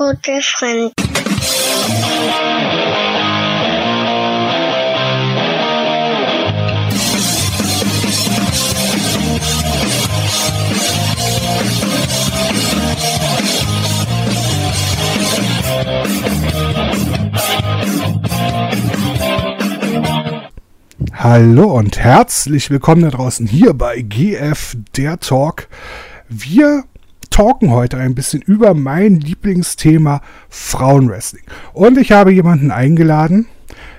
gute Freund. Hallo und herzlich willkommen da draußen hier bei GF der Talk. Wir talken heute ein bisschen über mein Lieblingsthema Frauenwrestling. Und ich habe jemanden eingeladen,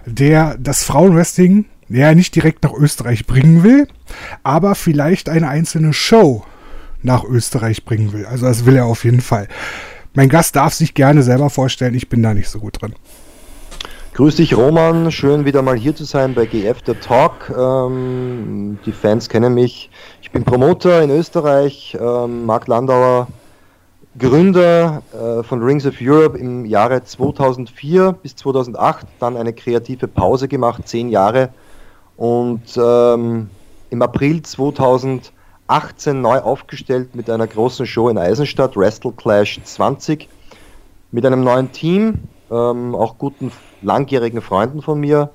der das Frauenwrestling ja nicht direkt nach Österreich bringen will, aber vielleicht eine einzelne Show nach Österreich bringen will. Also das will er auf jeden Fall. Mein Gast darf sich gerne selber vorstellen, ich bin da nicht so gut drin. Grüß dich Roman, schön wieder mal hier zu sein bei GF der Talk. Ähm, die Fans kennen mich. Ich bin Promoter in Österreich, ähm, Marc Landauer, Gründer äh, von Rings of Europe im Jahre 2004 bis 2008, dann eine kreative Pause gemacht, zehn Jahre und ähm, im April 2018 neu aufgestellt mit einer großen Show in Eisenstadt, Wrestle Clash 20, mit einem neuen Team, ähm, auch guten langjährigen Freunden von mir.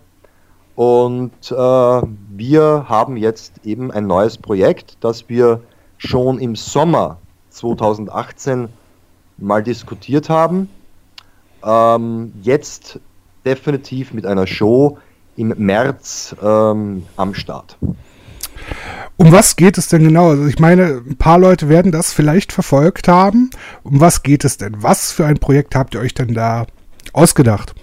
Und äh, wir haben jetzt eben ein neues Projekt, das wir schon im Sommer 2018 mal diskutiert haben. Ähm, jetzt definitiv mit einer Show im März ähm, am Start. Um was geht es denn genau? Also ich meine, ein paar Leute werden das vielleicht verfolgt haben. Um was geht es denn? Was für ein Projekt habt ihr euch denn da ausgedacht?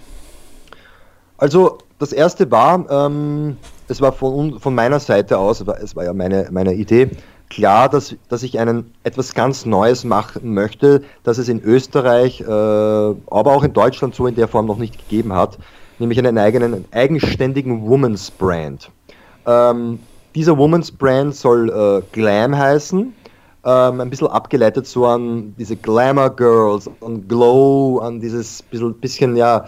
Also das erste war, ähm, es war von, von meiner Seite aus, es war ja meine, meine Idee, klar, dass, dass ich einen, etwas ganz Neues machen möchte, dass es in Österreich, äh, aber auch in Deutschland so in der Form noch nicht gegeben hat, nämlich einen eigenen, eigenständigen Woman's Brand. Ähm, dieser Woman's Brand soll äh, Glam heißen, ähm, ein bisschen abgeleitet so an diese Glamour Girls, an Glow, an dieses bisschen, bisschen ja,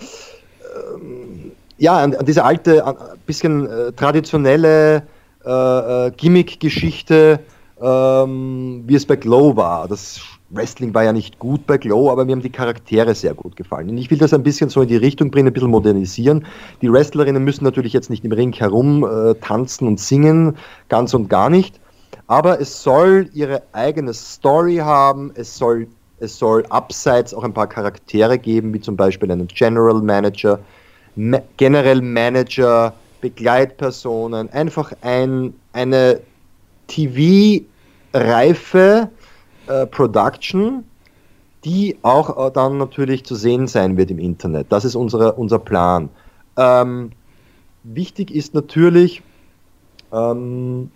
ähm, ja, an, an, diese alte, ein bisschen äh, traditionelle äh, äh, Gimmick-Geschichte, ähm, wie es bei Glow war. Das Wrestling war ja nicht gut bei Glow, aber mir haben die Charaktere sehr gut gefallen. Und ich will das ein bisschen so in die Richtung bringen, ein bisschen modernisieren. Die Wrestlerinnen müssen natürlich jetzt nicht im Ring herum äh, tanzen und singen, ganz und gar nicht. Aber es soll ihre eigene Story haben, es soll, es soll abseits auch ein paar Charaktere geben, wie zum Beispiel einen General Manager, Ma General Manager, Begleitpersonen, einfach ein, eine TV-reife äh, Production, die auch äh, dann natürlich zu sehen sein wird im Internet. Das ist unsere, unser Plan. Ähm, wichtig ist natürlich ähm,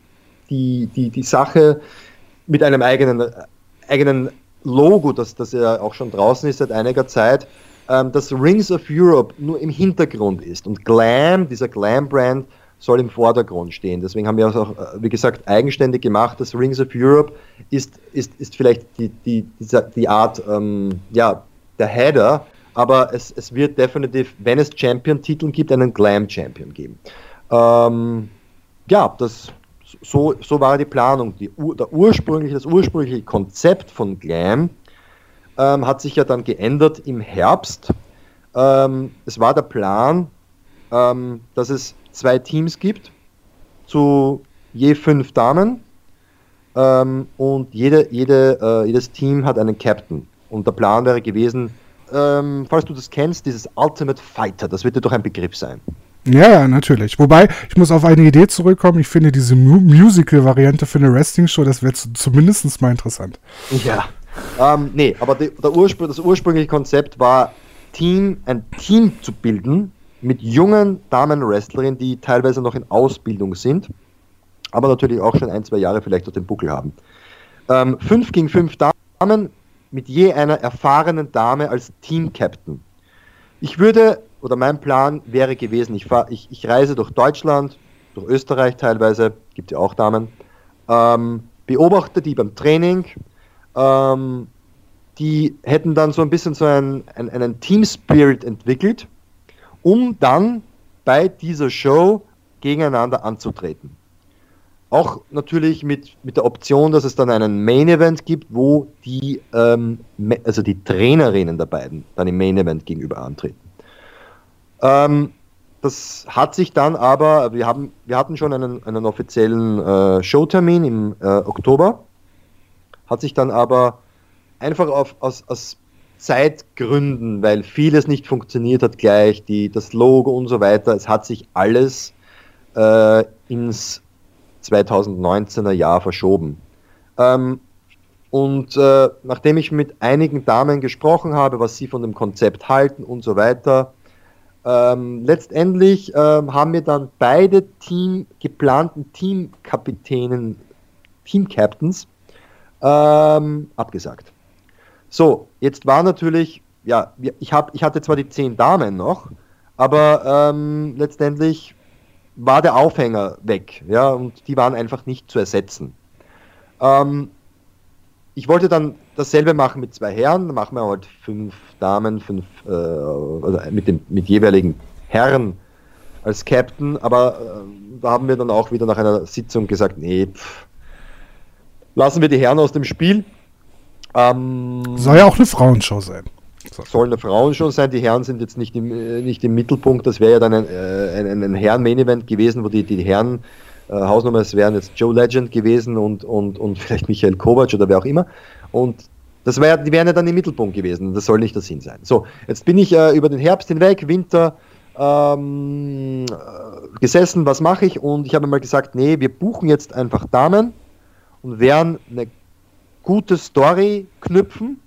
die, die, die Sache mit einem eigenen, eigenen Logo, das, das ja auch schon draußen ist seit einiger Zeit, ähm, dass Rings of Europe nur im Hintergrund ist und Glam, dieser Glam-Brand, soll im Vordergrund stehen. Deswegen haben wir auch, äh, wie gesagt, eigenständig gemacht. Das Rings of Europe ist, ist, ist vielleicht die, die, die Art, ähm, ja, der Header, aber es, es wird definitiv, wenn es Champion-Titel gibt, einen Glam-Champion geben. Ähm, ja, das, so, so war die Planung. Die, der ursprüngliche, das ursprüngliche Konzept von Glam ähm, hat sich ja dann geändert im Herbst. Ähm, es war der Plan, ähm, dass es zwei Teams gibt, zu je fünf Damen. Ähm, und jede, jede, äh, jedes Team hat einen Captain. Und der Plan wäre gewesen, ähm, falls du das kennst, dieses Ultimate Fighter, das wird dir doch ein Begriff sein. Ja, ja, natürlich. Wobei, ich muss auf eine Idee zurückkommen. Ich finde diese Mu Musical-Variante für eine Wrestling-Show, das wäre zumindest mal interessant. Ja. Ähm, nee, aber die, der Urspr das ursprüngliche Konzept war, Team, ein Team zu bilden, mit jungen Damen-Wrestlerinnen, die teilweise noch in Ausbildung sind, aber natürlich auch schon ein, zwei Jahre vielleicht auf dem Buckel haben. Ähm, fünf gegen fünf Damen mit je einer erfahrenen Dame als Team-Captain. Ich würde, oder mein Plan wäre gewesen, ich, fahr, ich, ich reise durch Deutschland, durch Österreich teilweise, gibt ja auch Damen, ähm, beobachte die beim Training, ähm, die hätten dann so ein bisschen so einen, einen, einen Team-Spirit entwickelt, um dann bei dieser Show gegeneinander anzutreten. auch natürlich mit, mit der Option, dass es dann einen Main Event gibt, wo die, ähm, also die Trainerinnen der beiden dann im Main Event gegenüber antreten. Ähm, das hat sich dann aber, wir, haben, wir hatten schon einen, einen offiziellen äh, Showtermin im äh, Oktober, hat sich dann aber einfach auf, aus, aus Zeitgründen, weil vieles nicht funktioniert hat gleich, die, das Logo und so weiter, es hat sich alles äh, ins 2019er Jahr verschoben. Ähm, und äh, nachdem ich mit einigen Damen gesprochen habe, was sie von dem Konzept halten und so weiter, ähm, letztendlich ähm, haben wir dann beide Team, geplanten Teamkapitänen, Teamcaptains ähm, abgesagt. So, jetzt war natürlich, ja, ich, hab, ich hatte zwar die zehn Damen noch, aber ähm, letztendlich war der Aufhänger weg, ja, und die waren einfach nicht zu ersetzen. Ähm, ich wollte dann dasselbe machen mit zwei Herren, dann machen wir halt fünf Damen, fünf, äh, also mit dem mit jeweiligen Herren als Captain, aber äh, da haben wir dann auch wieder nach einer Sitzung gesagt, nee, pff, lassen wir die Herren aus dem Spiel. Ähm, Soll ja auch eine Frauenshow sein. So. Soll eine Frauenshow sein, die Herren sind jetzt nicht im, äh, nicht im Mittelpunkt, das wäre ja dann ein, äh, ein, ein Herren-Main-Event gewesen, wo die, die Herren äh, Hausnummer, es wären jetzt Joe Legend gewesen und, und, und vielleicht Michael Kovac oder wer auch immer. Und das wär, die wären ja dann im Mittelpunkt gewesen. Das soll nicht der Sinn sein. So, jetzt bin ich äh, über den Herbst hinweg, Winter ähm, äh, gesessen, was mache ich? Und ich habe mal gesagt, nee, wir buchen jetzt einfach Damen und werden eine gute Story knüpfen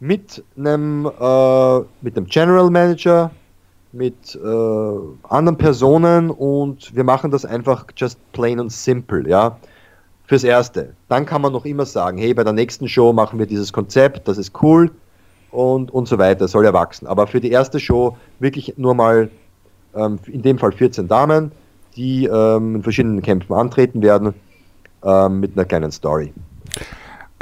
mit einem, äh, mit einem General Manager, mit äh, anderen Personen und wir machen das einfach just plain und simple, ja. Fürs Erste. Dann kann man noch immer sagen, hey, bei der nächsten Show machen wir dieses Konzept, das ist cool und, und so weiter, soll ja wachsen. Aber für die erste Show wirklich nur mal, ähm, in dem Fall 14 Damen, die ähm, in verschiedenen Kämpfen antreten werden, ähm, mit einer kleinen Story.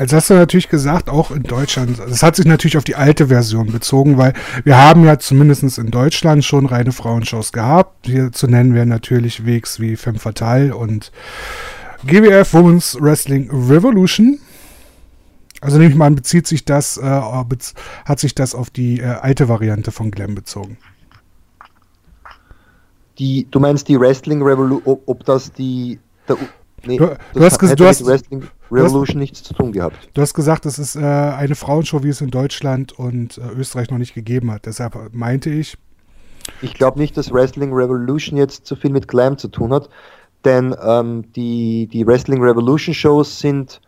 Also hast du natürlich gesagt, auch in Deutschland, das hat sich natürlich auf die alte Version bezogen, weil wir haben ja zumindest in Deutschland schon reine Frauenshows gehabt. Hier zu nennen wären natürlich Wegs wie Femme Fatale und GWF Women's Wrestling Revolution. Also nehme ich mal an, bezieht sich das, äh, hat sich das auf die äh, alte Variante von Glam bezogen. Die, du meinst die Wrestling Revolution, ob, ob das die der, Nee, du, du hast, du hast Wrestling Revolution hast, nichts zu tun gehabt. Du hast gesagt, es ist äh, eine Frauenshow, wie es in Deutschland und äh, Österreich noch nicht gegeben hat. Deshalb meinte ich. Ich glaube nicht, dass Wrestling Revolution jetzt so viel mit Glam zu tun hat, denn ähm, die, die Wrestling Revolution Shows sind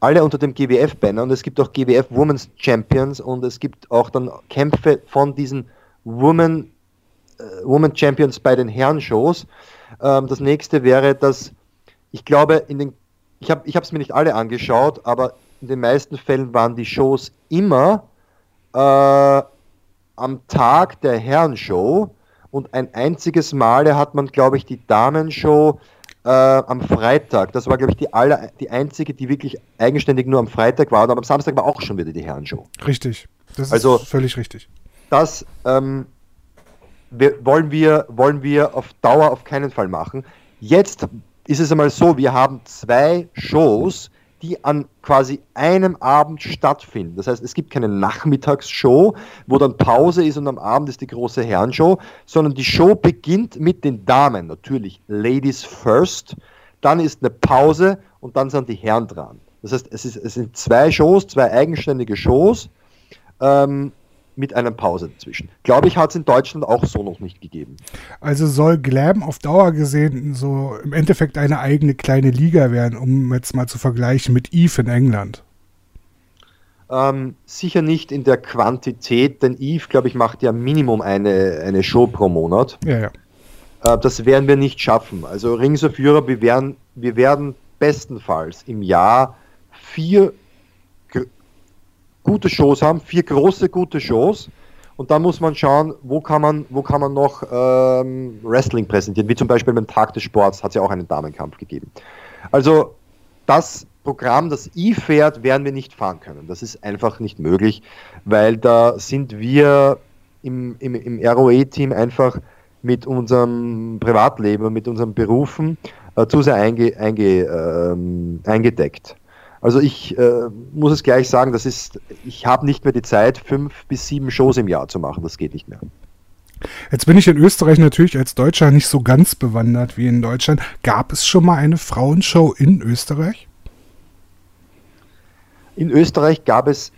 alle unter dem GWF-Banner und es gibt auch GWF Women's Champions und es gibt auch dann Kämpfe von diesen Women, äh, Women Champions bei den Herren-Shows. Ähm, das nächste wäre, dass ich glaube, in den, ich habe es mir nicht alle angeschaut, aber in den meisten Fällen waren die Shows immer äh, am Tag der Herrenshow und ein einziges Mal hat man, glaube ich, die Damenshow äh, am Freitag. Das war, glaube ich, die, aller, die einzige, die wirklich eigenständig nur am Freitag war. Und am Samstag war auch schon wieder die Herrenshow. Richtig. Das ist also, völlig richtig. Das ähm, wir, wollen, wir, wollen wir auf Dauer auf keinen Fall machen. Jetzt ist es einmal so, wir haben zwei Shows, die an quasi einem Abend stattfinden. Das heißt, es gibt keine Nachmittagsshow, wo dann Pause ist und am Abend ist die große Herrenshow, sondern die Show beginnt mit den Damen, natürlich Ladies first, dann ist eine Pause und dann sind die Herren dran. Das heißt, es, ist, es sind zwei Shows, zwei eigenständige Shows. Ähm, mit einer Pause dazwischen. Glaube ich, hat es in Deutschland auch so noch nicht gegeben. Also soll Glam auf Dauer gesehen so im Endeffekt eine eigene kleine Liga werden, um jetzt mal zu vergleichen mit Eve in England? Ähm, sicher nicht in der Quantität, denn Eve, glaube ich, macht ja Minimum eine, eine Show pro Monat. Ja, ja. Äh, das werden wir nicht schaffen. Also Rings of Europe, wir werden, wir werden bestenfalls im Jahr vier gute Shows haben, vier große gute Shows. Und dann muss man schauen, wo kann man, wo kann man noch ähm, Wrestling präsentieren. Wie zum Beispiel beim Tag des Sports hat es ja auch einen Damenkampf gegeben. Also das Programm, das I fährt, werden wir nicht fahren können. Das ist einfach nicht möglich, weil da sind wir im, im, im ROE-Team einfach mit unserem Privatleben, mit unseren Berufen äh, zu sehr einge, einge, ähm, eingedeckt. Also ich äh, muss es gleich sagen, das ist, ich habe nicht mehr die Zeit, fünf bis sieben Shows im Jahr zu machen. Das geht nicht mehr. Jetzt bin ich in Österreich natürlich als Deutscher nicht so ganz bewandert wie in Deutschland. Gab es schon mal eine Frauenshow in Österreich? In Österreich gab es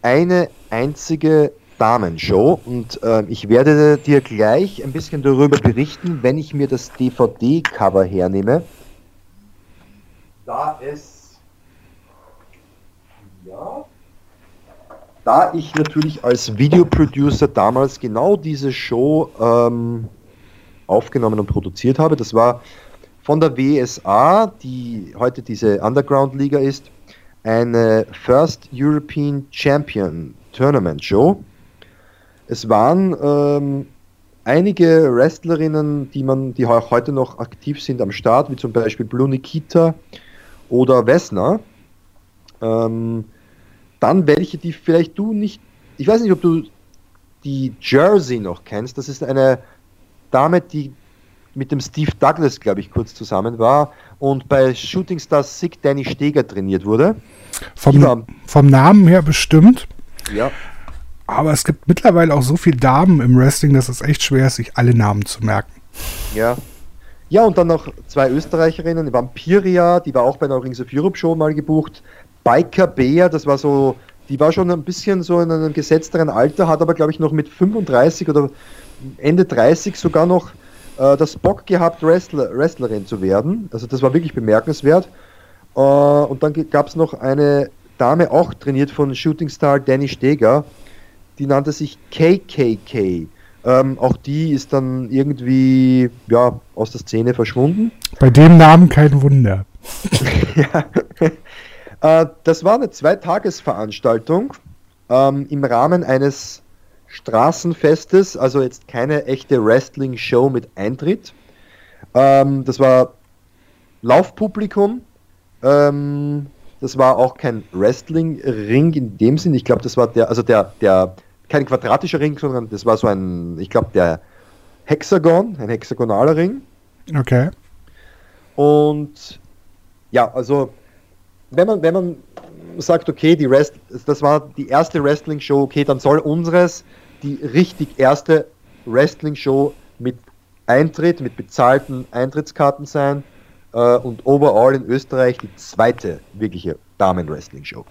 eine einzige Damenshow und äh, ich werde dir gleich ein bisschen darüber berichten, wenn ich mir das DVD-Cover hernehme. Da es ja, da ich natürlich als Videoproducer damals genau diese Show ähm, aufgenommen und produziert habe, das war von der WSA, die heute diese Underground-Liga ist, eine First European Champion Tournament Show. Es waren ähm, einige Wrestlerinnen, die man, die auch heute noch aktiv sind am Start, wie zum Beispiel Blue Nikita oder Vesna. Ähm, dann welche, die vielleicht du nicht, ich weiß nicht, ob du die Jersey noch kennst. Das ist eine Dame, die mit dem Steve Douglas, glaube ich, kurz zusammen war und bei Shooting Stars Sick Danny Steger trainiert wurde. Vom, vom Namen her bestimmt. Ja. Aber es gibt mittlerweile auch so viele Damen im Wrestling, dass es echt schwer ist, sich alle Namen zu merken. Ja. Ja, und dann noch zwei Österreicherinnen, Vampiria, die war auch bei einer Rings of Europe Show mal gebucht. Biker Bär, das war so, die war schon ein bisschen so in einem gesetzteren Alter, hat aber glaube ich noch mit 35 oder Ende 30 sogar noch äh, das Bock gehabt, Wrestler, Wrestlerin zu werden. Also das war wirklich bemerkenswert. Äh, und dann gab es noch eine Dame, auch trainiert von Shooting Star Danny Steger, die nannte sich KKK. Ähm, auch die ist dann irgendwie ja, aus der Szene verschwunden. Bei dem Namen kein Wunder. ja. Äh, das war eine Zweitagesveranstaltung ähm, im Rahmen eines Straßenfestes, also jetzt keine echte Wrestling-Show mit Eintritt. Ähm, das war Laufpublikum. Ähm, das war auch kein Wrestling-Ring in dem Sinn. Ich glaube, das war der, also der, der, kein quadratischer Ring, sondern das war so ein, ich glaube, der Hexagon, ein hexagonaler Ring. Okay. Und ja, also wenn man, wenn man sagt, okay, die Rest, das war die erste Wrestling-Show, okay, dann soll unseres die richtig erste Wrestling-Show mit Eintritt, mit bezahlten Eintrittskarten sein äh, und overall in Österreich die zweite wirkliche Damen-Wrestling-Show.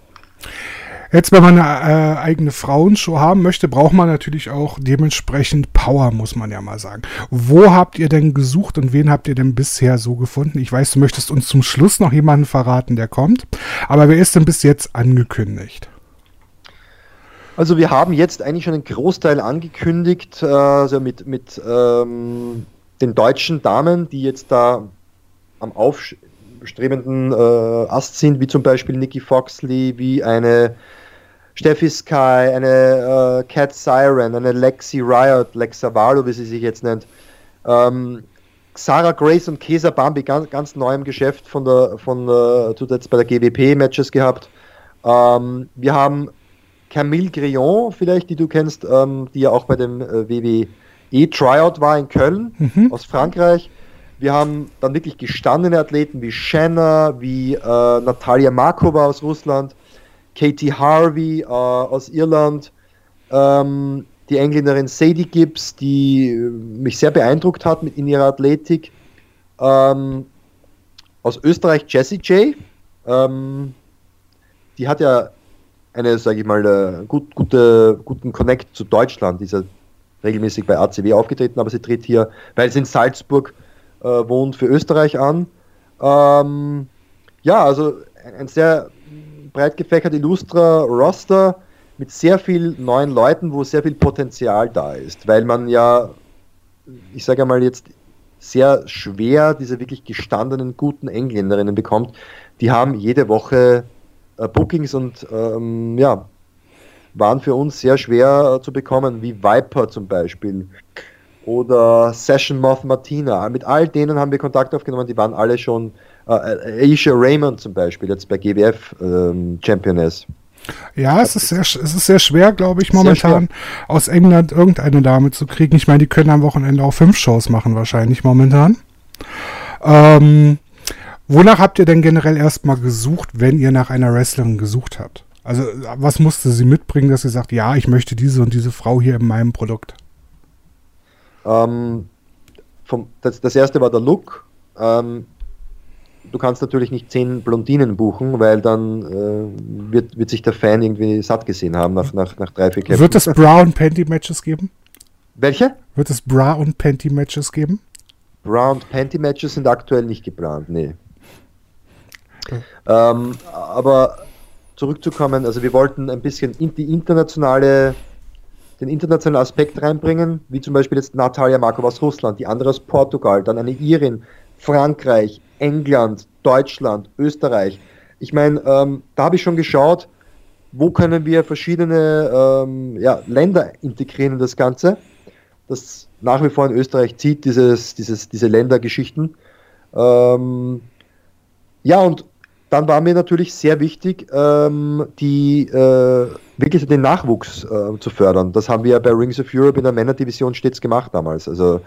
Jetzt, wenn man eine äh, eigene Frauenshow haben möchte, braucht man natürlich auch dementsprechend Power, muss man ja mal sagen. Wo habt ihr denn gesucht und wen habt ihr denn bisher so gefunden? Ich weiß, du möchtest uns zum Schluss noch jemanden verraten, der kommt. Aber wer ist denn bis jetzt angekündigt? Also wir haben jetzt eigentlich schon einen Großteil angekündigt, äh, also mit, mit ähm, den deutschen Damen, die jetzt da am aufstrebenden äh, Ast sind, wie zum Beispiel Nikki Foxley, wie eine Steffi Sky, eine äh, Cat Siren, eine Lexi Riot, Lexa Valo, wie sie sich jetzt nennt. Ähm, Sarah Grace und Kesa Bambi, ganz, ganz neu im Geschäft von der, von der, tut jetzt bei der GWP Matches gehabt. Ähm, wir haben Camille Grillon, vielleicht, die du kennst, ähm, die ja auch bei dem äh, WWE Tryout war in Köln mhm. aus Frankreich. Wir haben dann wirklich gestandene Athleten wie Shanna, wie äh, Natalia Markova aus Russland. Katie Harvey äh, aus Irland, ähm, die Engländerin Sadie Gibbs, die äh, mich sehr beeindruckt hat mit in ihrer Athletik. Ähm, aus Österreich Jessie J. Ähm, die hat ja eine, sage ich mal, äh, gut, gute, guten Connect zu Deutschland. Die ist ja regelmäßig bei ACW aufgetreten, aber sie tritt hier, weil sie in Salzburg äh, wohnt, für Österreich an. Ähm, ja, also ein sehr breit gefächert illustrer Roster mit sehr vielen neuen Leuten, wo sehr viel Potenzial da ist, weil man ja, ich sage mal jetzt, sehr schwer diese wirklich gestandenen, guten Engländerinnen bekommt. Die haben jede Woche äh, Bookings und ähm, ja, waren für uns sehr schwer äh, zu bekommen, wie Viper zum Beispiel oder Session Moth Martina. Mit all denen haben wir Kontakt aufgenommen, die waren alle schon äh, Aisha Raymond zum Beispiel, jetzt bei GWF ähm, Championess. Ja, es ist sehr, es ist sehr schwer, glaube ich, momentan aus England irgendeine Dame zu kriegen. Ich meine, die können am Wochenende auch fünf Shows machen, wahrscheinlich momentan. Ähm, Wonach habt ihr denn generell erstmal gesucht, wenn ihr nach einer Wrestlerin gesucht habt? Also, was musste sie mitbringen, dass sie sagt, ja, ich möchte diese und diese Frau hier in meinem Produkt? Ähm, vom, das, das erste war der Look. Ähm, du kannst natürlich nicht zehn Blondinen buchen, weil dann äh, wird, wird sich der Fan irgendwie satt gesehen haben nach, nach, nach drei, vier Kämpfen. Wird es Bra und Panty Matches geben? Welche? Wird es Bra und Panty Matches geben? Bra und Panty Matches sind aktuell nicht geplant, nee. Okay. Ähm, aber zurückzukommen, also wir wollten ein bisschen in die internationale, den internationalen Aspekt reinbringen, wie zum Beispiel jetzt Natalia Markov aus Russland, die andere aus Portugal, dann eine Irin, Frankreich, England, Deutschland, Österreich. Ich meine, ähm, da habe ich schon geschaut, wo können wir verschiedene ähm, ja, Länder integrieren in das Ganze. Das nach wie vor in Österreich zieht, dieses, dieses, diese Ländergeschichten. Ähm, ja, und dann war mir natürlich sehr wichtig, ähm, die, äh, wirklich den Nachwuchs äh, zu fördern. Das haben wir ja bei Rings of Europe in der Männerdivision stets gemacht damals. Also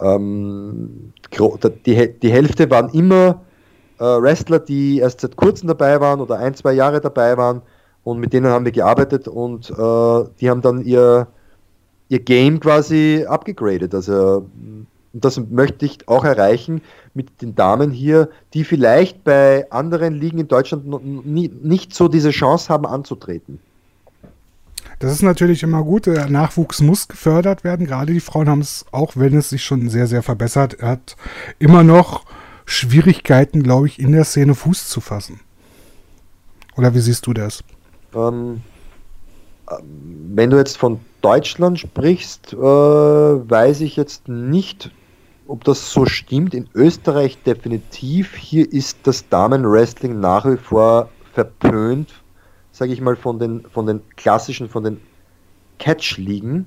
ähm, die, die Hälfte waren immer äh, Wrestler, die erst seit kurzem dabei waren oder ein, zwei Jahre dabei waren und mit denen haben wir gearbeitet und äh, die haben dann ihr, ihr Game quasi abgegradet. Also das möchte ich auch erreichen mit den Damen hier, die vielleicht bei anderen Ligen in Deutschland nicht so diese Chance haben anzutreten. Das ist natürlich immer gut. Der Nachwuchs muss gefördert werden. Gerade die Frauen haben es, auch wenn es sich schon sehr, sehr verbessert hat, immer noch Schwierigkeiten, glaube ich, in der Szene Fuß zu fassen. Oder wie siehst du das? Ähm, ähm wenn du jetzt von Deutschland sprichst, äh, weiß ich jetzt nicht, ob das so stimmt. In Österreich definitiv. Hier ist das Damenwrestling nach wie vor verpönt sage ich mal, von den, von den klassischen, von den Catch-Ligen.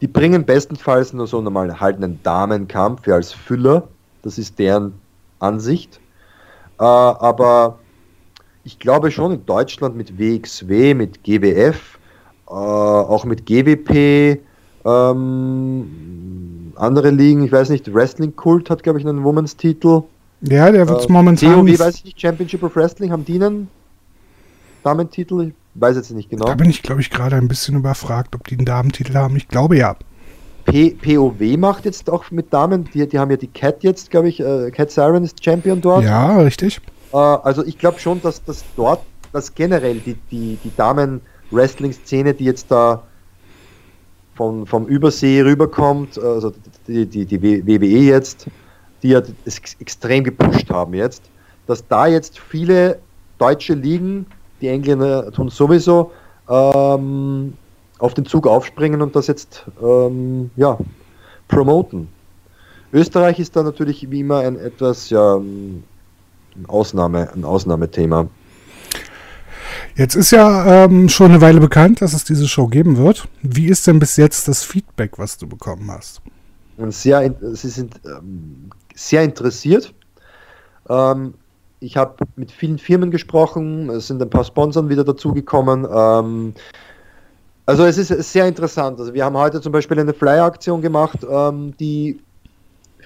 Die bringen bestenfalls nur so normal halt einen Damenkampf als Füller. Das ist deren Ansicht. Äh, aber ich glaube schon in Deutschland mit WXW, mit GWF, äh, auch mit GWP, ähm, andere Ligen, ich weiß nicht, Wrestling Kult hat, glaube ich, einen Women's-Titel. Ja, der wird äh, momentan. COW, weiß ich nicht, Championship of Wrestling, haben die einen Damentitel? Ich weiß jetzt nicht genau. Da bin ich, glaube ich, gerade ein bisschen überfragt, ob die einen Damentitel haben. Ich glaube ja. P POW macht jetzt auch mit Damen, die, die haben ja die Cat jetzt, glaube ich, äh, Cat Siren ist Champion dort. Ja, richtig. Äh, also ich glaube schon, dass das dort, dass generell die, die, die Damen-Wrestling-Szene, die jetzt da von, vom Übersee rüberkommt, also die, die, die WWE jetzt, die ja es extrem gepusht haben jetzt, dass da jetzt viele deutsche Ligen die Engländer tun sowieso ähm, auf den Zug aufspringen und das jetzt ähm, ja, promoten. Österreich ist da natürlich wie immer ein etwas ja, ein, Ausnahme, ein Ausnahmethema. Jetzt ist ja ähm, schon eine Weile bekannt, dass es diese Show geben wird. Wie ist denn bis jetzt das Feedback, was du bekommen hast? Und sehr, sie sind ähm, sehr interessiert. Ähm, ich habe mit vielen Firmen gesprochen, es sind ein paar Sponsoren wieder dazugekommen. Ähm, also es ist sehr interessant. Also wir haben heute zum Beispiel eine Flyer-Aktion gemacht, ähm, die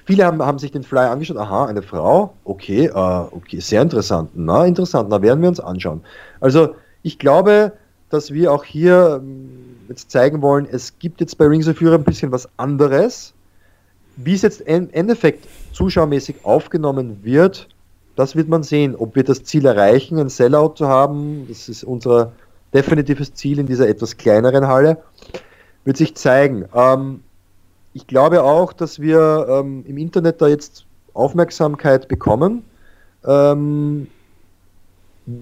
viele haben, haben, sich den Flyer angeschaut. Aha, eine Frau, okay, äh, okay, sehr interessant. Na, interessant, na werden wir uns anschauen. Also ich glaube, dass wir auch hier ähm, jetzt zeigen wollen, es gibt jetzt bei Rings of Europe ein bisschen was anderes. Wie es jetzt im Endeffekt zuschauermäßig aufgenommen wird, das wird man sehen, ob wir das Ziel erreichen, ein Sellout zu haben. Das ist unser definitives Ziel in dieser etwas kleineren Halle. Wird sich zeigen. Ähm, ich glaube auch, dass wir ähm, im Internet da jetzt Aufmerksamkeit bekommen. Ähm,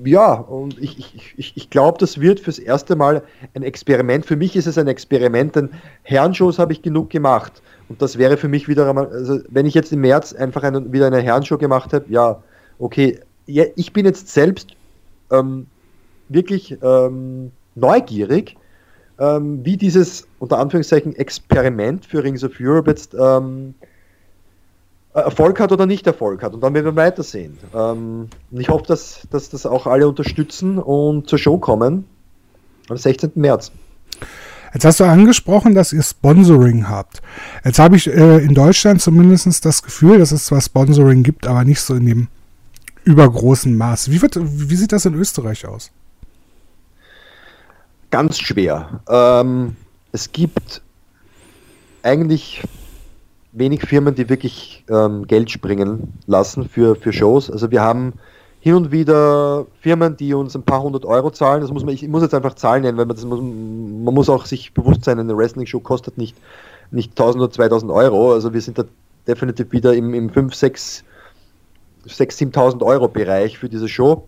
ja, und ich, ich, ich, glaube, das wird fürs erste Mal ein Experiment. Für mich ist es ein Experiment, denn Herrenshows habe ich genug gemacht. Und das wäre für mich wieder einmal, also wenn ich jetzt im März einfach eine, wieder eine Herrenshow gemacht habe, ja, okay, ja, ich bin jetzt selbst ähm, wirklich ähm, neugierig, ähm, wie dieses unter Anführungszeichen Experiment für Rings of Europe jetzt ähm, Erfolg hat oder nicht Erfolg hat. Und dann werden wir weitersehen. Ähm, und ich hoffe, dass, dass das auch alle unterstützen und zur Show kommen am 16. März. Jetzt hast du angesprochen, dass ihr Sponsoring habt. Jetzt habe ich äh, in Deutschland zumindest das Gefühl, dass es zwar Sponsoring gibt, aber nicht so in dem übergroßen Maß. Wie, wird, wie sieht das in Österreich aus? Ganz schwer. Ähm, es gibt eigentlich wenig Firmen, die wirklich ähm, Geld springen lassen für, für Shows. Also wir haben hin und wieder Firmen, die uns ein paar hundert Euro zahlen. Das muss man, ich muss jetzt einfach Zahlen nennen, weil man, das muss, man muss auch sich bewusst sein, eine Wrestling-Show kostet nicht, nicht 1000 oder 2000 Euro. Also wir sind da definitiv wieder im, im 5, 6, 6 7.000 Euro Bereich für diese Show.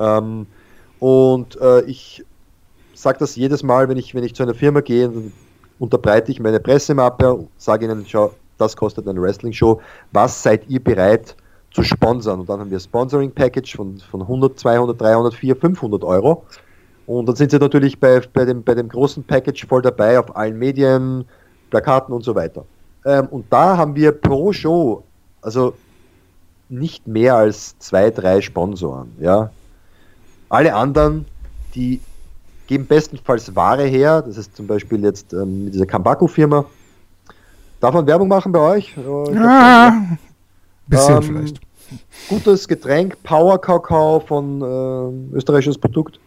Ähm, und äh, ich sage das jedes Mal, wenn ich, wenn ich zu einer Firma gehe, unterbreite ich meine Pressemappe, sage ihnen, schau, das kostet eine Wrestling-Show, was seid ihr bereit zu sponsern? Und dann haben wir Sponsoring-Package von, von 100, 200, 300, 400, 500 Euro. Und dann sind sie natürlich bei, bei, dem, bei dem großen Package voll dabei auf allen Medien, Plakaten und so weiter. Ähm, und da haben wir pro Show, also nicht mehr als zwei, drei Sponsoren. Ja. Alle anderen, die geben bestenfalls Ware her. Das ist zum Beispiel jetzt ähm, mit dieser Kambaku-Firma. Darf man Werbung machen bei euch? Äh, ja, ein bisschen ähm, vielleicht. Gutes Getränk, Power Kakao von äh, österreichisches Produkt.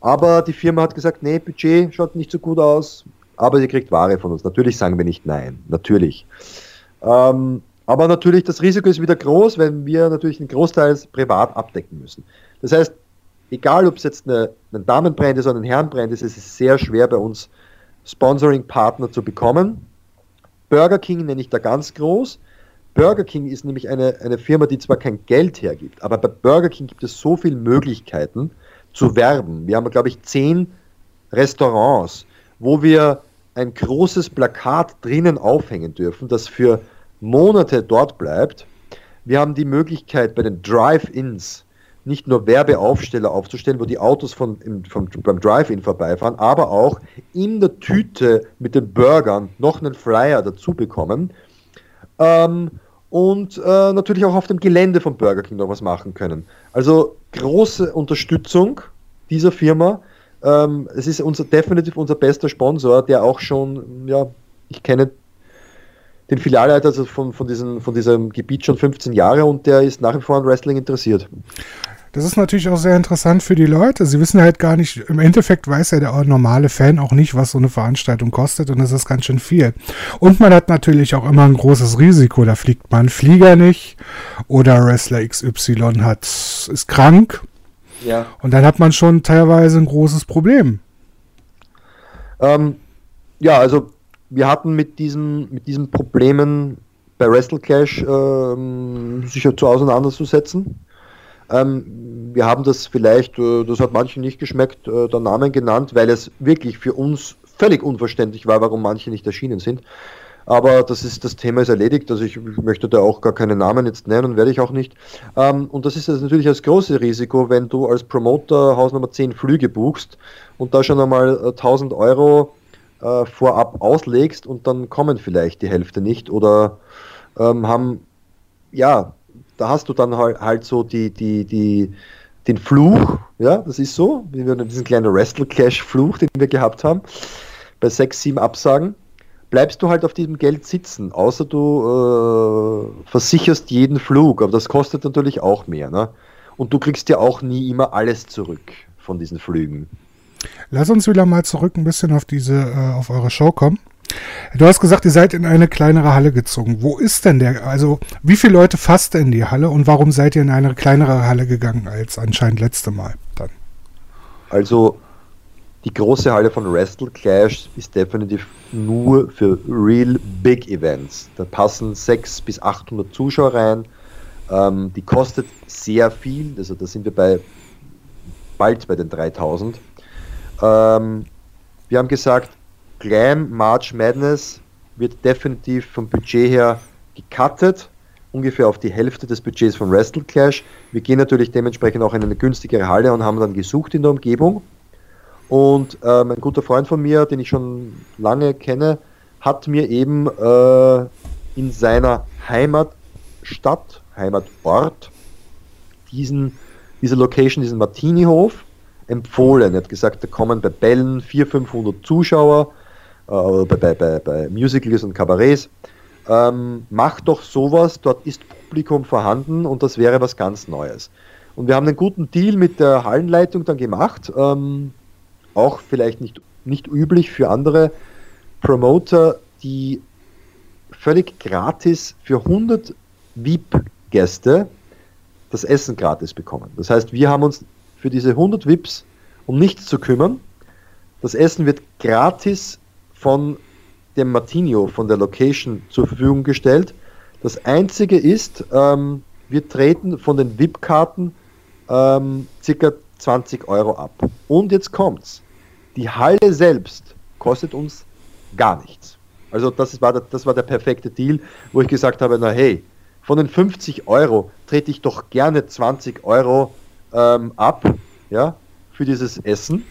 Aber die Firma hat gesagt, nee, Budget schaut nicht so gut aus, aber ihr kriegt Ware von uns. Natürlich sagen wir nicht nein, natürlich. Ähm, aber natürlich, das Risiko ist wieder groß, wenn wir natürlich einen Großteil privat abdecken müssen. Das heißt, egal ob es jetzt eine, ein Damenbrand ist oder ein Herrenbrand ist, ist es sehr schwer bei uns Sponsoring-Partner zu bekommen. Burger King nenne ich da ganz groß. Burger King ist nämlich eine, eine Firma, die zwar kein Geld hergibt, aber bei Burger King gibt es so viele Möglichkeiten zu werben. Wir haben, glaube ich, zehn Restaurants, wo wir ein großes Plakat drinnen aufhängen dürfen, das für Monate dort bleibt. Wir haben die Möglichkeit bei den Drive-Ins nicht nur Werbeaufsteller aufzustellen, wo die Autos von, im, vom, beim Drive-In vorbeifahren, aber auch in der Tüte mit den Burgern noch einen Flyer dazu bekommen. Ähm, und äh, natürlich auch auf dem Gelände von Burger King noch was machen können. Also große Unterstützung dieser Firma. Ähm, es ist unser, definitiv unser bester Sponsor, der auch schon, ja, ich kenne den Filialleiter also von, von, diesen, von diesem Gebiet schon 15 Jahre und der ist nach wie vor an Wrestling interessiert. Das ist natürlich auch sehr interessant für die Leute. Sie wissen halt gar nicht, im Endeffekt weiß ja der normale Fan auch nicht, was so eine Veranstaltung kostet und das ist ganz schön viel. Und man hat natürlich auch immer ein großes Risiko. Da fliegt man Flieger nicht oder Wrestler XY hat, ist krank. Ja. Und dann hat man schon teilweise ein großes Problem. Ähm, ja, also wir hatten mit diesen, mit diesen Problemen bei Wrestle Clash ähm, sicher zu auseinanderzusetzen. Ähm, wir haben das vielleicht, äh, das hat manchen nicht geschmeckt, äh, der Namen genannt, weil es wirklich für uns völlig unverständlich war, warum manche nicht erschienen sind. Aber das ist das Thema ist erledigt, also ich möchte da auch gar keine Namen jetzt nennen, werde ich auch nicht. Ähm, und das ist jetzt natürlich das große Risiko, wenn du als Promoter Hausnummer 10 Flüge buchst und da schon einmal 1000 äh, Euro äh, vorab auslegst und dann kommen vielleicht die Hälfte nicht oder ähm, haben ja da hast du dann halt, halt so die, die, die, den Fluch, ja, das ist so, wie wir diesen kleinen Wrestle-Cash-Fluch, den wir gehabt haben, bei sechs, sieben Absagen, bleibst du halt auf diesem Geld sitzen, außer du äh, versicherst jeden Flug, aber das kostet natürlich auch mehr, ne? Und du kriegst ja auch nie immer alles zurück von diesen Flügen. Lass uns wieder mal zurück ein bisschen auf diese, äh, auf eure Show kommen. Du hast gesagt, ihr seid in eine kleinere Halle gezogen. Wo ist denn der? Also, wie viele Leute fasst denn die Halle und warum seid ihr in eine kleinere Halle gegangen als anscheinend letzte Mal dann? Also, die große Halle von Wrestle Clash ist definitiv nur für real big Events. Da passen 600 bis 800 Zuschauer rein. Ähm, die kostet sehr viel, also da sind wir bei bald bei den 3000. Ähm, wir haben gesagt, Glam March Madness wird definitiv vom Budget her gecuttet, ungefähr auf die Hälfte des Budgets von Wrestle Clash. Wir gehen natürlich dementsprechend auch in eine günstigere Halle und haben dann gesucht in der Umgebung. Und ähm, ein guter Freund von mir, den ich schon lange kenne, hat mir eben äh, in seiner Heimatstadt, Heimatort, diesen, diese Location, diesen Martini-Hof empfohlen. Er hat gesagt, da kommen bei Bällen 400, 500 Zuschauer, äh, bei, bei, bei, Musicals und Kabarets. Ähm, mach doch sowas, dort ist Publikum vorhanden und das wäre was ganz Neues. Und wir haben einen guten Deal mit der Hallenleitung dann gemacht, ähm, auch vielleicht nicht, nicht üblich für andere Promoter, die völlig gratis für 100 VIP-Gäste das Essen gratis bekommen. Das heißt, wir haben uns für diese 100 VIPs um nichts zu kümmern. Das Essen wird gratis von dem Martinio, von der Location zur Verfügung gestellt. Das Einzige ist, ähm, wir treten von den VIP-Karten ähm, circa 20 Euro ab. Und jetzt kommt's. Die Halle selbst kostet uns gar nichts. Also das war, der, das war der perfekte Deal, wo ich gesagt habe, na hey, von den 50 Euro trete ich doch gerne 20 Euro ähm, ab, ja, für dieses Essen.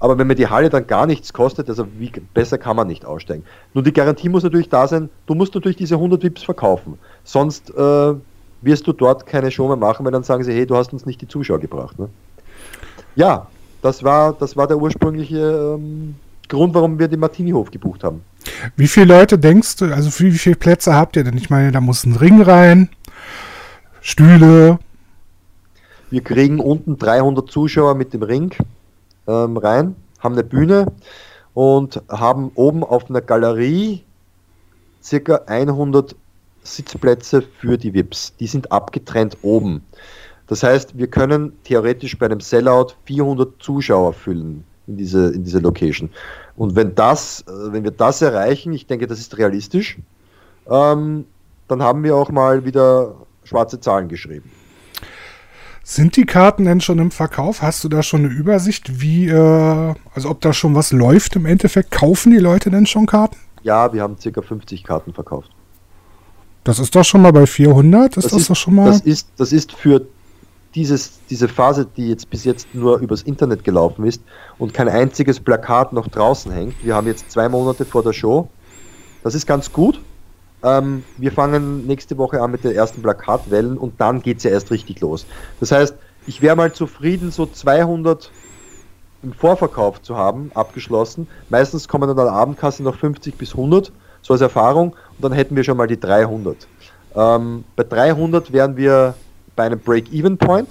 Aber wenn mir die Halle dann gar nichts kostet, also wie besser kann man nicht aussteigen. Nur die Garantie muss natürlich da sein, du musst natürlich diese 100 Vips verkaufen. Sonst äh, wirst du dort keine Show mehr machen, weil dann sagen sie, hey, du hast uns nicht die Zuschauer gebracht. Ne? Ja, das war, das war der ursprüngliche ähm, Grund, warum wir den Martini-Hof gebucht haben. Wie viele Leute denkst du, also wie, wie viele Plätze habt ihr denn? Ich meine, da muss ein Ring rein, Stühle. Wir kriegen unten 300 Zuschauer mit dem Ring ähm, rein, haben eine Bühne und haben oben auf einer Galerie circa 100 Sitzplätze für die VIPs. Die sind abgetrennt oben. Das heißt, wir können theoretisch bei einem Sellout 400 Zuschauer füllen in diese, in diese Location. Und wenn das, äh, wenn wir das erreichen, ich denke, das ist realistisch, ähm, dann haben wir auch mal wieder schwarze Zahlen geschrieben. Sind die Karten denn schon im Verkauf? Hast du da schon eine Übersicht, wie, äh, also ob da schon was läuft im Endeffekt? Kaufen die Leute denn schon Karten? Ja, wir haben circa 50 Karten verkauft. Das ist doch schon mal bei 400, ist das, das ist, doch schon mal? Das ist, das ist für dieses, diese Phase, die jetzt bis jetzt nur übers Internet gelaufen ist und kein einziges Plakat noch draußen hängt. Wir haben jetzt zwei Monate vor der Show. Das ist ganz gut. Ähm, wir fangen nächste Woche an mit den ersten Plakatwellen und dann geht es ja erst richtig los. Das heißt, ich wäre mal zufrieden, so 200 im Vorverkauf zu haben, abgeschlossen. Meistens kommen dann an der Abendkasse noch 50 bis 100, so als Erfahrung, und dann hätten wir schon mal die 300. Ähm, bei 300 wären wir bei einem Break-Even-Point.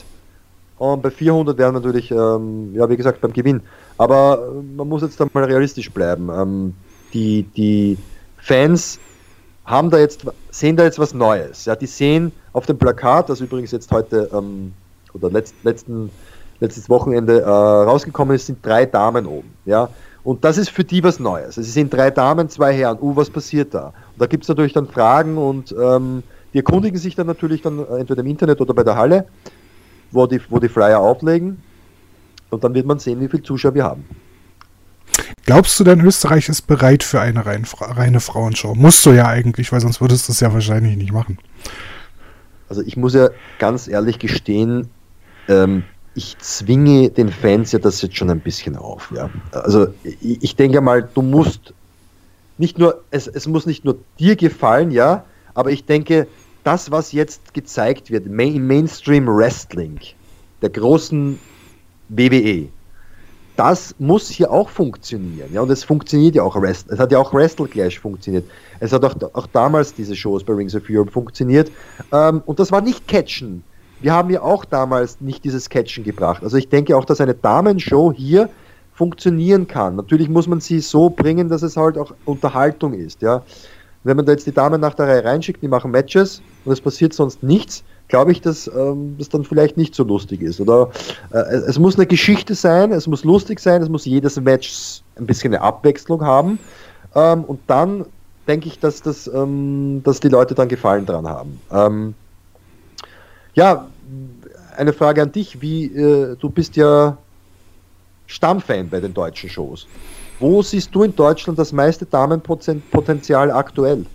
Und bei 400 wären wir natürlich, ähm, ja, wie gesagt, beim Gewinn. Aber äh, man muss jetzt dann mal realistisch bleiben. Ähm, die, die Fans haben da jetzt, sehen da jetzt was Neues. Ja, die sehen auf dem Plakat, das übrigens jetzt heute ähm, oder letzt, letzten, letztes Wochenende äh, rausgekommen ist, sind drei Damen oben. Ja, und das ist für die was Neues. Also es sind drei Damen, zwei Herren. Uh, was passiert da? Und da gibt es natürlich dann Fragen und ähm, die erkundigen sich dann natürlich dann äh, entweder im Internet oder bei der Halle, wo die, wo die Flyer auflegen. Und dann wird man sehen, wie viele Zuschauer wir haben. Glaubst du denn, Österreich ist bereit für eine rein, reine Frauenshow? Musst du ja eigentlich, weil sonst würdest du es ja wahrscheinlich nicht machen. Also ich muss ja ganz ehrlich gestehen, ähm, ich zwinge den Fans ja das jetzt schon ein bisschen auf. Ja. Also ich, ich denke mal, du musst nicht nur, es, es muss nicht nur dir gefallen, ja, aber ich denke, das, was jetzt gezeigt wird im Mainstream Wrestling, der großen WWE, das muss hier auch funktionieren. Ja, und es funktioniert ja auch Es hat ja auch Wrestle Clash funktioniert. Es hat auch, auch damals diese Shows bei Rings of Europe funktioniert. Ähm, und das war nicht Catchen. Wir haben ja auch damals nicht dieses Catchen gebracht. Also ich denke auch, dass eine Damenshow hier funktionieren kann. Natürlich muss man sie so bringen, dass es halt auch Unterhaltung ist. Ja. Wenn man da jetzt die Damen nach der Reihe reinschickt, die machen Matches und es passiert sonst nichts, glaube ich, dass ähm, das dann vielleicht nicht so lustig ist. Oder äh, es muss eine Geschichte sein, es muss lustig sein, es muss jedes Match ein bisschen eine Abwechslung haben. Ähm, und dann denke ich, dass, das, ähm, dass die Leute dann Gefallen dran haben. Ähm, ja, eine Frage an dich, wie äh, du bist ja Stammfan bei den deutschen Shows. Wo siehst du in Deutschland das meiste Damenpotenzial aktuell?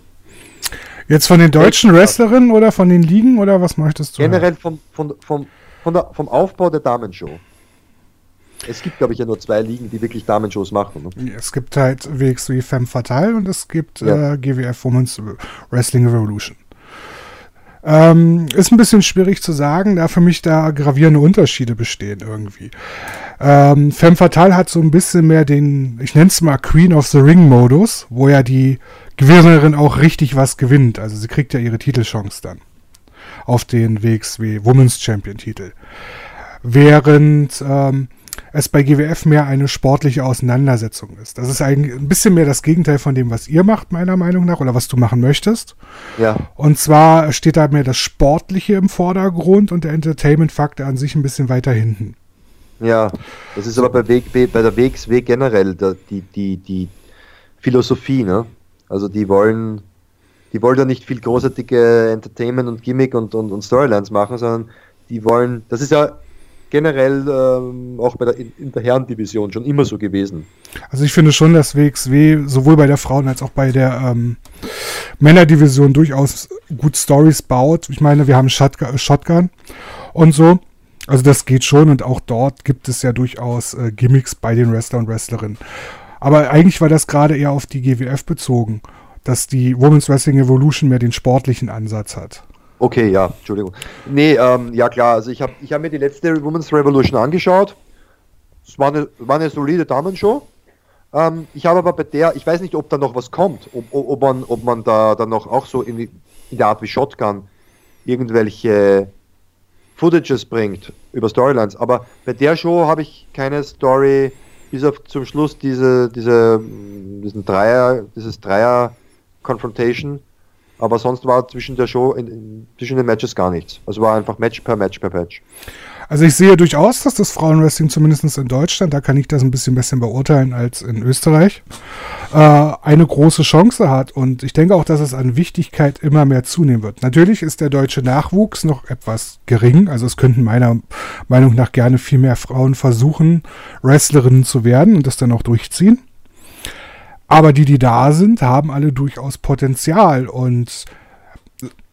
Jetzt von den deutschen Wrestlerinnen oder von den Ligen oder was möchtest du? Generell vom, vom, vom, der, vom Aufbau der Damenshow. Es gibt, glaube ich, ja nur zwei Ligen, die wirklich Damenshows machen. Ne? Es gibt halt WXW Femme Fatale und es gibt ja. äh, GWF Women's Wrestling Revolution. Ähm, ist ein bisschen schwierig zu sagen, da für mich da gravierende Unterschiede bestehen irgendwie. Ähm, Femme Fatale hat so ein bisschen mehr den, ich nenne es mal Queen of the Ring Modus, wo ja die Gewinnerin auch richtig was gewinnt. Also sie kriegt ja ihre Titelchance dann. auf den WXW Women's Champion Titel. Während ähm, es bei GWF mehr eine sportliche Auseinandersetzung ist. Das ist eigentlich ein bisschen mehr das Gegenteil von dem, was ihr macht, meiner Meinung nach, oder was du machen möchtest. Ja. Und zwar steht da mehr das Sportliche im Vordergrund und der Entertainment-Faktor an sich ein bisschen weiter hinten. Ja, das ist aber bei, Weg, bei der WXW generell die, die, die Philosophie, ne? Also die wollen, die wollen da nicht viel großartige Entertainment und Gimmick und, und, und Storylines machen, sondern die wollen, das ist ja generell ähm, auch bei der, in, der Herrendivision schon immer so gewesen. Also ich finde schon, dass WXW sowohl bei der Frauen- als auch bei der ähm, Männerdivision durchaus gut Stories baut. Ich meine, wir haben Shotgun, Shotgun und so. Also das geht schon und auch dort gibt es ja durchaus äh, Gimmicks bei den Wrestler und Wrestlerinnen. Aber eigentlich war das gerade eher auf die GWF bezogen, dass die Women's Wrestling Evolution mehr den sportlichen Ansatz hat. Okay, ja, Entschuldigung. Nee, ähm, ja klar, also ich habe ich hab mir die letzte Women's Revolution angeschaut. Es war eine, war eine solide Damenshow. Ähm, ich habe aber bei der, ich weiß nicht, ob da noch was kommt, ob, ob, man, ob man da dann noch auch so in, in der Art wie Shotgun irgendwelche Footages bringt über Storylines. Aber bei der Show habe ich keine Story, bis auf zum Schluss diese, diese, diesen Dreier, dieses Dreier Confrontation. Aber sonst war zwischen der Show, in, in, zwischen den Matches gar nichts. Also war einfach Match per Match per Match. Also ich sehe durchaus, dass das Frauenwrestling zumindest in Deutschland, da kann ich das ein bisschen besser beurteilen als in Österreich, äh, eine große Chance hat. Und ich denke auch, dass es an Wichtigkeit immer mehr zunehmen wird. Natürlich ist der deutsche Nachwuchs noch etwas gering. Also es könnten meiner Meinung nach gerne viel mehr Frauen versuchen, Wrestlerinnen zu werden und das dann auch durchziehen. Aber die, die da sind, haben alle durchaus Potenzial und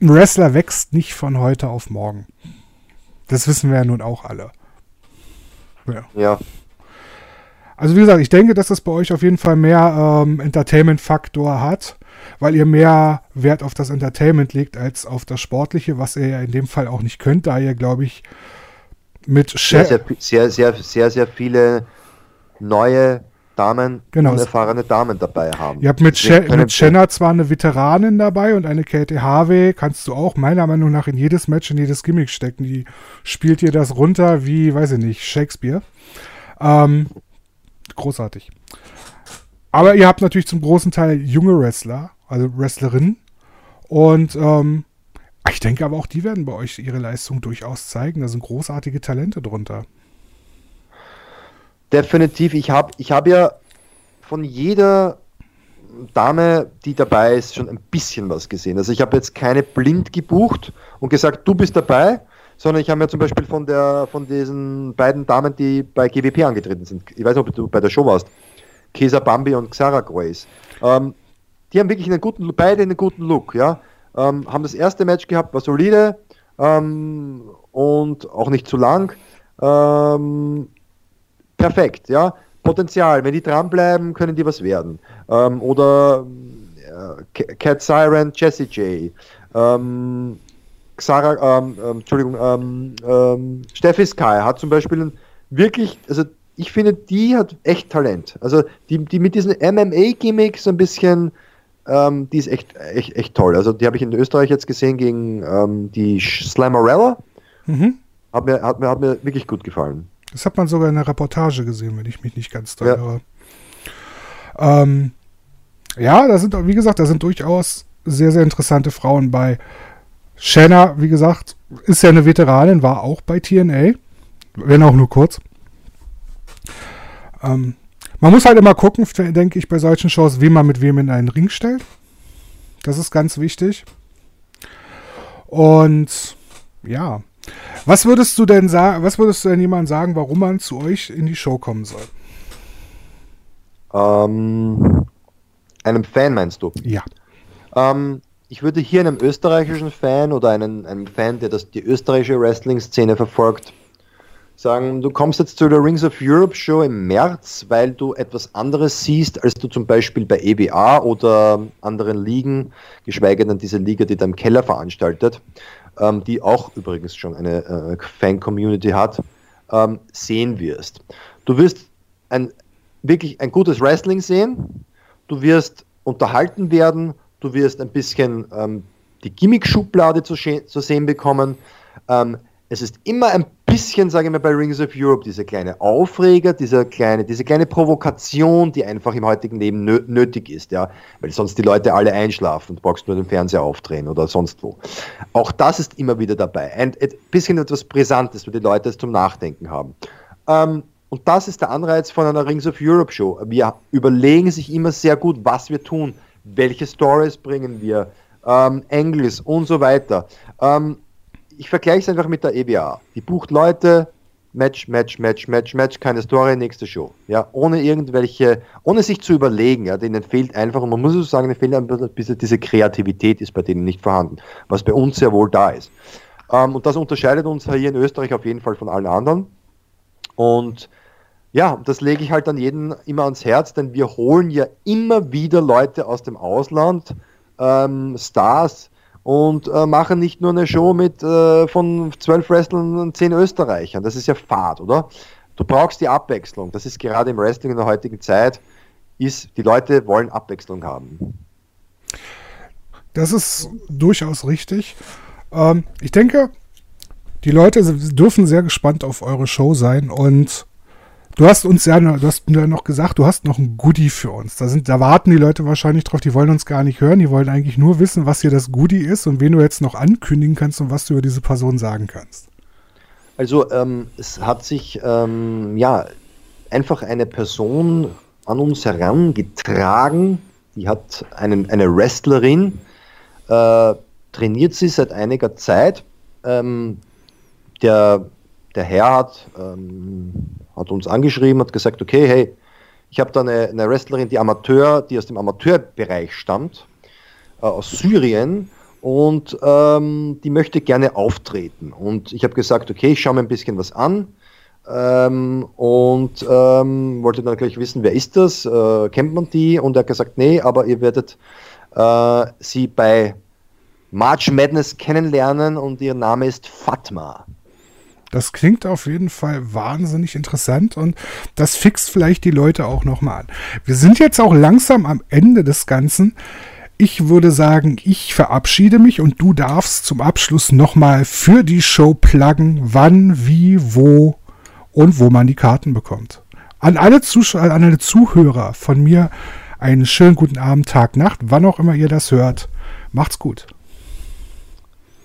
ein Wrestler wächst nicht von heute auf morgen. Das wissen wir ja nun auch alle. Ja. ja. Also wie gesagt, ich denke, dass das bei euch auf jeden Fall mehr ähm, Entertainment-Faktor hat, weil ihr mehr Wert auf das Entertainment legt als auf das Sportliche, was ihr ja in dem Fall auch nicht könnt, da ihr, glaube ich, mit sehr, sehr, sehr, sehr, sehr, sehr viele neue Damen, genau. unerfahrene Damen dabei haben. Ihr habt mit, She mit Shanna zwar eine Veteranin dabei und eine Katie Harvey kannst du auch meiner Meinung nach in jedes Match, in jedes Gimmick stecken. Die spielt dir das runter wie, weiß ich nicht, Shakespeare. Ähm, großartig. Aber ihr habt natürlich zum großen Teil junge Wrestler, also Wrestlerinnen. Und ähm, ich denke aber auch, die werden bei euch ihre Leistung durchaus zeigen. Da sind großartige Talente drunter. Definitiv. Ich habe ich hab ja von jeder Dame, die dabei ist, schon ein bisschen was gesehen. Also ich habe jetzt keine blind gebucht und gesagt, du bist dabei, sondern ich habe mir zum Beispiel von der von diesen beiden Damen, die bei GWP angetreten sind, ich weiß nicht, ob du bei der Show warst, Kesa Bambi und Xara Grace, ähm, die haben wirklich einen guten, beide einen guten Look, ja, ähm, haben das erste Match gehabt, war solide ähm, und auch nicht zu lang. Ähm, perfekt, ja. Potenzial, wenn die dranbleiben, können die was werden. Ähm, oder äh, Cat Siren, Jesse J. Ähm, Xara, ähm, ähm Entschuldigung, ähm, ähm, Steffi Sky hat zum Beispiel wirklich, also ich finde, die hat echt Talent. Also die, die mit diesen MMA-Gimmicks so ein bisschen, ähm, die ist echt, echt, echt toll. Also die habe ich in Österreich jetzt gesehen gegen ähm, die Slammerella. Mhm. Hat, mir, hat, mir, hat mir wirklich gut gefallen. Das hat man sogar in der Reportage gesehen, wenn ich mich nicht ganz täusche. Ja. Ähm, ja, da sind, wie gesagt, da sind durchaus sehr, sehr interessante Frauen bei. Shanna, wie gesagt, ist ja eine Veteranin, war auch bei TNA, wenn auch nur kurz. Ähm, man muss halt immer gucken, denke ich, bei solchen Shows, wie man mit wem in einen Ring stellt. Das ist ganz wichtig. Und ja, was würdest du denn sagen, was würdest du denn jemandem sagen, warum man zu euch in die Show kommen soll? Ähm, einem Fan meinst du? Ja. Ähm, ich würde hier einem österreichischen Fan oder einem, einem Fan, der das, die österreichische Wrestling-Szene verfolgt, sagen, du kommst jetzt zu der Rings of Europe Show im März, weil du etwas anderes siehst, als du zum Beispiel bei EBA oder anderen Ligen, geschweige denn diese Liga, die da im Keller veranstaltet ähm, die auch übrigens schon eine äh, Fan-Community hat, ähm, sehen wirst. Du wirst ein, wirklich ein gutes Wrestling sehen, du wirst unterhalten werden, du wirst ein bisschen ähm, die Gimmick-Schublade zu, zu, sehen bekommen. Ähm, es ist immer ein bisschen, sage ich mal, bei Rings of Europe, diese kleine Aufreger, diese kleine, diese kleine Provokation, die einfach im heutigen Leben nö nötig ist, ja, weil sonst die Leute alle einschlafen und brauchst nur den Fernseher aufdrehen oder sonst wo. Auch das ist immer wieder dabei. Ein, ein bisschen etwas Brisantes, wo die Leute es zum Nachdenken haben. Ähm, und das ist der Anreiz von einer Rings of Europe Show. Wir überlegen sich immer sehr gut, was wir tun, welche Stories bringen wir, ähm, Engels und so weiter. Ähm, ich vergleiche es einfach mit der EBA. Die bucht Leute, Match, Match, Match, Match, Match, keine Story, nächste Show. Ja, ohne irgendwelche, ohne sich zu überlegen, ja, denen fehlt einfach, und man muss so sagen, denen fehlt ein bisschen diese Kreativität ist bei denen nicht vorhanden, was bei uns sehr wohl da ist. Ähm, und das unterscheidet uns hier in Österreich auf jeden Fall von allen anderen. Und ja, das lege ich halt an jeden immer ans Herz, denn wir holen ja immer wieder Leute aus dem Ausland, ähm, Stars, und äh, machen nicht nur eine Show mit äh, von zwölf Wrestlern und zehn Österreichern. Das ist ja Fahrt, oder? Du brauchst die Abwechslung. Das ist gerade im Wrestling in der heutigen Zeit, ist, die Leute wollen Abwechslung haben. Das ist durchaus richtig. Ähm, ich denke, die Leute dürfen sehr gespannt auf eure Show sein und Du hast uns ja, du hast mir noch gesagt, du hast noch ein Goodie für uns. Da, sind, da warten die Leute wahrscheinlich drauf, die wollen uns gar nicht hören, die wollen eigentlich nur wissen, was hier das Goodie ist und wen du jetzt noch ankündigen kannst und was du über diese Person sagen kannst. Also ähm, es hat sich ähm, ja einfach eine Person an uns herangetragen, die hat einen, eine Wrestlerin, äh, trainiert sie seit einiger Zeit. Ähm, der, der Herr hat ähm, hat uns angeschrieben, hat gesagt, okay, hey, ich habe da eine, eine, Wrestlerin, die Amateur, die aus dem Amateurbereich stammt, äh, aus Syrien und ähm, die möchte gerne auftreten. Und ich habe gesagt, okay, ich schaue mir ein bisschen was an ähm, und ähm, wollte dann gleich wissen, wer ist das, äh, kennt man die? Und er hat gesagt, nee, aber ihr werdet äh, sie bei March Madness kennenlernen und ihr Name ist Fatma. Das klingt auf jeden Fall wahnsinnig interessant und das fixt vielleicht die Leute auch nochmal an. Wir sind jetzt auch langsam am Ende des Ganzen. Ich würde sagen, ich verabschiede mich und du darfst zum Abschluss nochmal für die Show pluggen, wann, wie, wo und wo man die Karten bekommt. An alle, Zuschauer, an alle Zuhörer von mir einen schönen guten Abend, Tag, Nacht, wann auch immer ihr das hört. Macht's gut.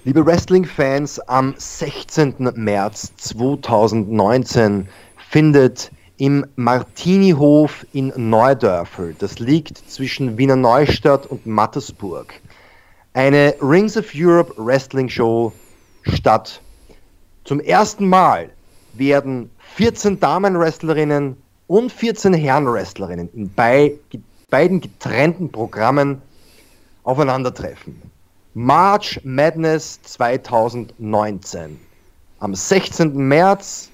Liebe Wrestling-Fans, am 16. März 2019 findet im Martinihof in Neudörfel, das liegt zwischen Wiener Neustadt und Mattersburg, eine Rings of Europe Wrestling Show statt. Zum ersten Mal werden 14 Damenwrestlerinnen und 14 Herrenwrestlerinnen in beiden getrennten Programmen aufeinandertreffen. March Madness 2019. Am 16. März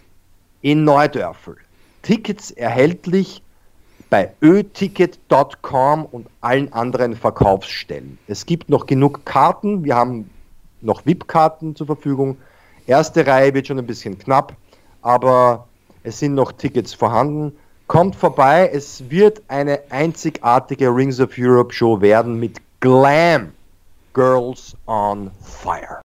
in Neudörfel. Tickets erhältlich bei öticket.com und allen anderen Verkaufsstellen. Es gibt noch genug Karten. Wir haben noch VIP-Karten zur Verfügung. Erste Reihe wird schon ein bisschen knapp, aber es sind noch Tickets vorhanden. Kommt vorbei, es wird eine einzigartige Rings of Europe Show werden mit Glam. Girls on Fire.